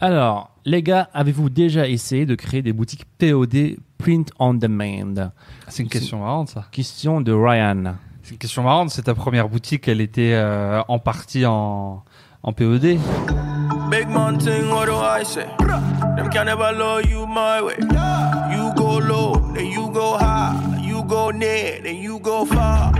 Alors, les gars, avez-vous déjà essayé de créer des boutiques POD Print on Demand? C'est une question marrante, ça. Question de Ryan. C'est une question marrante. C'est ta première boutique, elle était euh, en partie en, en POD. Big man thing, what do I say? Them can never low you my way. You go low, then you go high. You go near, then you go far.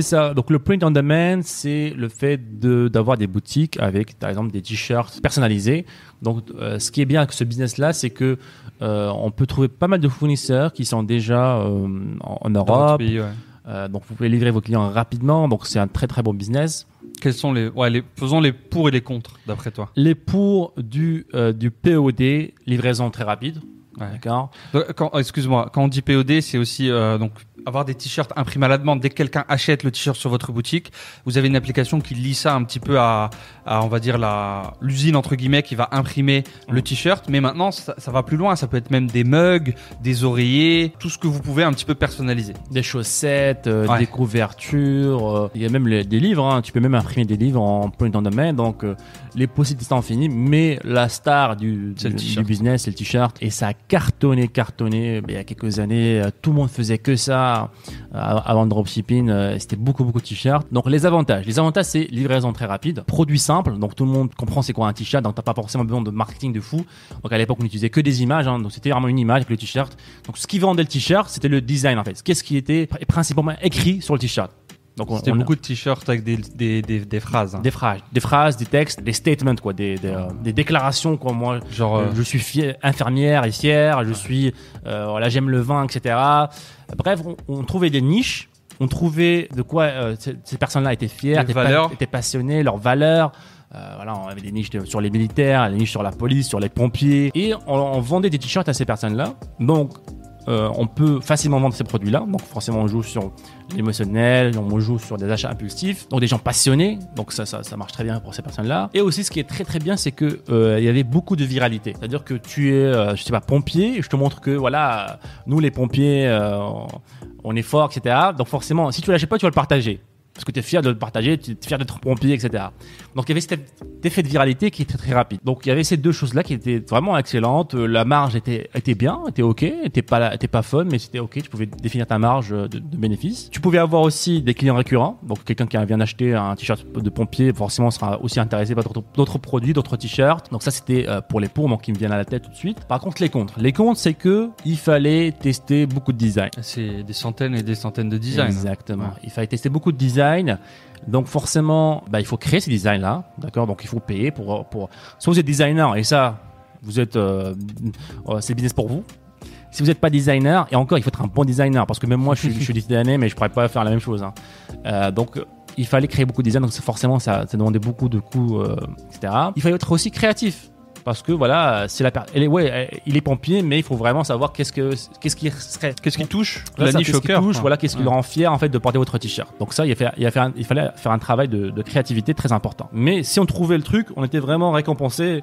C'est ça. Donc le print on demand, c'est le fait de d'avoir des boutiques avec, par exemple, des t-shirts personnalisés. Donc, euh, ce qui est bien avec ce business-là, c'est que euh, on peut trouver pas mal de fournisseurs qui sont déjà euh, en, Europe. pays, ouais. Donc, vous pouvez livrer vos clients rapidement. Donc, c'est un très très bon business. Quels sont les, ouais, les, faisons les pour et les contre, d'après toi? Les pour du du POD, livraison très rapide. Ouais. D'accord. Excuse-moi, quand on dit POD, c'est aussi euh, donc avoir des t-shirts imprimés à la demande. Dès que quelqu'un achète le t-shirt sur votre boutique, vous avez une application qui lie ça un petit peu à, à on va dire la l'usine entre guillemets qui va imprimer le t-shirt. Mais maintenant, ça, ça va plus loin. Ça peut être même des mugs, des oreillers, tout ce que vous pouvez un petit peu personnaliser. Des chaussettes, euh, Ouais. des couvertures. euh, il y a même les- des livres. hein. Tu peux même imprimer des livres en print on demand. Donc, euh, les possibilités sont infinies. Mais la star du, du, business, c'est le t-shirt. Et ça a cartonné, cartonné. Mais il y a quelques années, tout le monde faisait que ça euh, avant le dropshipping. euh, C'était beaucoup, beaucoup de t-shirts. Donc, les avantages. Les avantages, c'est livraison très rapide, produit simple. Donc, tout le monde comprend c'est quoi un t-shirt. Donc, t'as pas forcément besoin de marketing de fou. Donc, à l'époque, on utilisait que des images. hein. Donc, c'était vraiment une image avec le t-shirt. Donc, ce qui vendait le t-shirt, c'était le design en fait. Qu'est-ce qui était pr- principalement écrit sur le t-shirt? Donc, on- C'était beaucoup de t-shirts avec des, des, des, des phrases. hein. des phrases, des phrases, des textes, des statements, quoi, des, des, euh, des déclarations, quoi. Moi, Genre, euh, je suis fier- infirmière et fière, je suis, euh, voilà, j'aime le vin, etc. Bref, on, on trouvait des niches, on trouvait de quoi euh, ces, personnes-là étaient fières, étaient, pa- valeurs. étaient passionnées, leurs valeurs. Euh, voilà, on avait des niches de- sur les militaires, des niches sur la police, sur les pompiers, et on, on vendait des t-shirts à ces personnes-là. Donc, euh, on peut facilement vendre ces produits-là. Donc, forcément, on joue sur l'émotionnel, on joue sur des achats impulsifs. Donc, des gens passionnés. Donc, ça, ça, marche très bien pour ces personnes-là. Et aussi, ce qui est très, très bien, c'est que euh, il y avait beaucoup de viralité. C'est-à-dire que tu es, euh, je sais pas, pompier. Je te montre que, voilà, nous, les pompiers, euh, on- on est forts, etc. Donc, forcément, si tu l'achètes pas, tu vas le partager. Parce que tu es fier de le partager, tu es fier d'être pompier, etc. Donc il y avait cet effet de viralité qui était très rapide. Donc il y avait ces deux choses-là qui étaient vraiment excellentes. Euh, La marge était, était bien, était ok, était pas, était pas fun, mais c'était ok. Tu pouvais définir ta marge de, de bénéfice. Tu pouvais avoir aussi des clients récurrents. Donc quelqu'un qui vient d'acheter un t-shirt de pompier, forcément sera aussi intéressé par d'autres- produits, d'autres t-shirts. Donc ça c'était euh, pour les pour, donc qui me viennent à la tête tout de suite. Par contre les contre, les contre c'est que il fallait tester beaucoup de design. C'est des centaines et des centaines de designs. Exactement. Ouais. Il fallait tester beaucoup de Donc forcément, bah, il faut créer ces designs-là, d'accord? Donc il faut payer pour, pour... Soit vous êtes designer et ça, vous êtes, euh, euh, c'est business pour vous. Si vous n'êtes pas designer, et encore, il faut être un bon designer, parce que même moi, je suis, je suis designer, mais je pourrais pas faire la même chose. hein. Euh, donc il fallait créer beaucoup de designs, donc forcément ça, ça demandait beaucoup de coûts, euh, etc. Il fallait être aussi créatif. Parce que voilà, c'est la elle est, ouais, il est pompier, mais il faut vraiment savoir qu'est-ce que qu'est-ce qui serait Qu'est-ce qui touche la niche au cœur touche, voilà, qu'est-ce qui le rend fier en fait de porter votre t-shirt. Donc ça, il, a fait, il, a fait un- il fallait faire un travail de, de créativité très important. Mais si on trouvait le truc, on était vraiment récompensé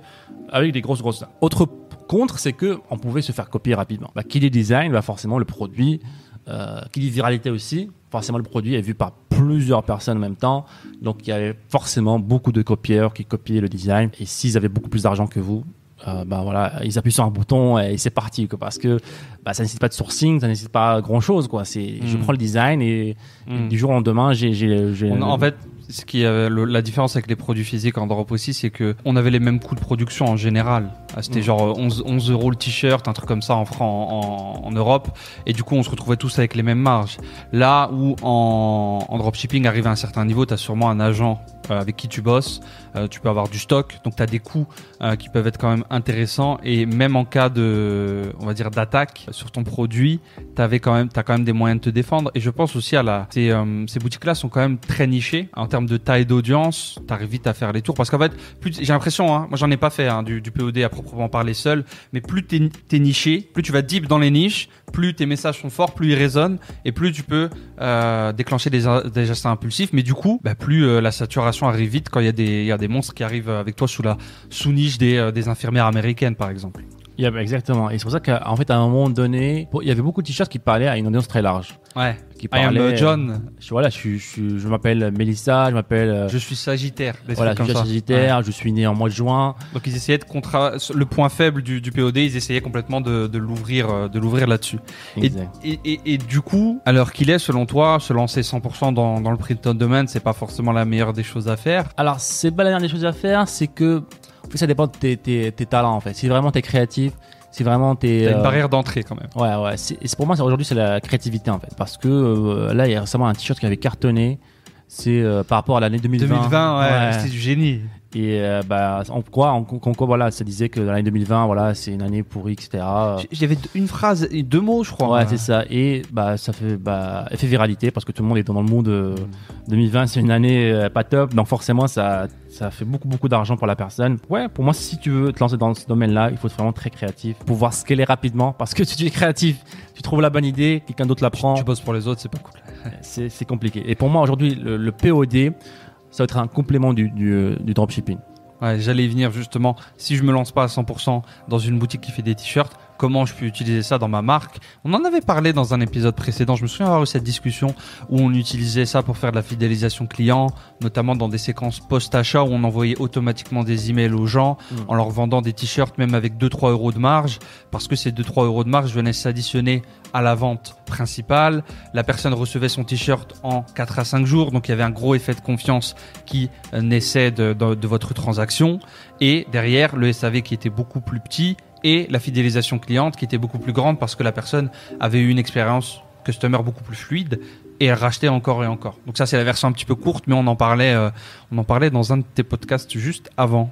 avec des grosses grosses. Autre contre, c'est que on pouvait se faire copier rapidement. Bah, qui dit design, bah forcément le produit. Euh, qui dit viralité aussi, forcément le produit est vu par plusieurs personnes en même temps. Donc il y avait forcément beaucoup de copieurs qui copiaient le design. Et s'ils avaient beaucoup plus d'argent que vous, euh, bah voilà, ils appuient sur un bouton et c'est parti quoi, parce que bah, ça nécessite pas de sourcing, ça nécessite pas grand chose quoi. C'est je Mm. prends le design et, et Mm. du jour au lendemain j'ai j'ai j'ai- On a- en fait, ce qui est le- la différence avec les produits physiques en drop aussi, c'est que on avait les mêmes coûts de production en général. Ah, C'était Mm. genre 11, 11 euros le t-shirt, un truc comme ça en, Fran- en, en Europe, et du coup on se retrouvait tous avec les mêmes marges. Là où en, en dropshipping, arrivé à un certain niveau, tu as sûrement un agent avec qui tu bosses. Euh, tu peux avoir du stock, donc tu as des coûts euh, qui peuvent être quand même intéressants. Et même en cas de, on va dire, d'attaque sur ton produit, tu quand même, as quand même des moyens de te défendre. Et je pense aussi à la, ces, euh, ces boutiques-là sont quand même très nichées en termes de taille d'audience. Tu vite à faire les tours parce qu'en fait, plus j'ai l'impression, hein, moi j'en ai pas fait hein, du, POD à proprement parler seul, mais plus t'es es niché, plus tu vas deep dans les niches, plus tes messages sont forts, plus ils résonnent et plus tu peux euh, déclencher des, des gestes impulsifs. Mais du coup, bah, plus euh, la saturation arrive vite quand il y a des, monstres qui arrivent avec toi sous la sous niche des, euh, des infirmières américaines, par exemple. Il y a- exactement. Et c'est pour ça qu'en fait, à un moment donné, il y avait beaucoup de t-shirts qui parlaient à une audience très large. Ouais. Qui I am parlaient, euh, John. Je, voilà, je, je, je m'appelle Mélissa, je m'appelle. euh, Je suis Sagittaire. voilà, je suis ça. Sagittaire, je suis né en mois de juin. Donc ils essayaient de contra... le point faible du, du POD, ils essayaient complètement de, de l'ouvrir, euh, de l'ouvrir là-dessus. Et, et, et, et du coup, à l'heure qu'il est, selon toi, se lancer 100% dans, dans le print on demand, c'est pas forcément la meilleure des choses à faire? Alors, c'est pas la dernière des choses à faire, c'est que en fait, ça dépend de tes, tes, tes talents en fait. Si vraiment t'es créatif, si vraiment t'es. T'as une euh, barrière d'entrée quand même. Ouais, ouais. Et pour moi, aujourd'hui, c'est la créativité en fait. Parce que euh, là, il y a récemment un t-shirt qui avait cartonné. C'est euh, par rapport à l'année 2020. 2020, ouais, Ouais. c'était du génie. Et euh, bah, on croit, on, on, on- voilà, ça disait que l'année 2020, voilà, c'est une année pourrie, etc. J'avais une phrase, et deux mots, je crois. Ouais, c'est ça. Et bah, ça fait bah, effet viralité parce que tout le monde est dans le monde. euh, 2020, c'est une année euh, pas top, donc forcément, ça, ça fait beaucoup, beaucoup d'argent pour la personne. Ouais, pour moi, si tu veux te lancer dans ce domaine-là, il faut être vraiment très créatif, pouvoir scaler rapidement parce que si tu es créatif, tu trouves la bonne idée, quelqu'un d'autre la prend, Tu bosses pour les autres, c'est pas cool. c'est c'est compliqué. Et pour moi, aujourd'hui, le, le POD, ça va être un complément du, du dropshipping. J'allais venir justement. Si je me lance pas à 100% dans une boutique qui fait des t-shirts, comment je peux utiliser ça dans ma marque On en avait parlé dans un épisode précédent. Je me souviens avoir eu cette discussion où on utilisait ça pour faire de la fidélisation client, notamment dans des séquences post-achat où on envoyait automatiquement des emails aux gens Mm. en leur vendant des t-shirts même avec 2-3 euros de marge parce que ces 2-3 euros de marge venaient s'additionner à la vente principale. La personne recevait son t-shirt en 4 à 5 jours, donc il y avait un gros effet de confiance qui euh, naissait de, de- de votre transaction. Et derrière, le SAV qui était beaucoup plus petit et la fidélisation cliente qui était beaucoup plus grande parce que la personne avait eu une expérience customer beaucoup plus fluide et elle rachetait encore et encore. Donc ça c'est la version un petit peu courte, mais on en parlait, euh, on en parlait dans un de tes podcasts juste avant.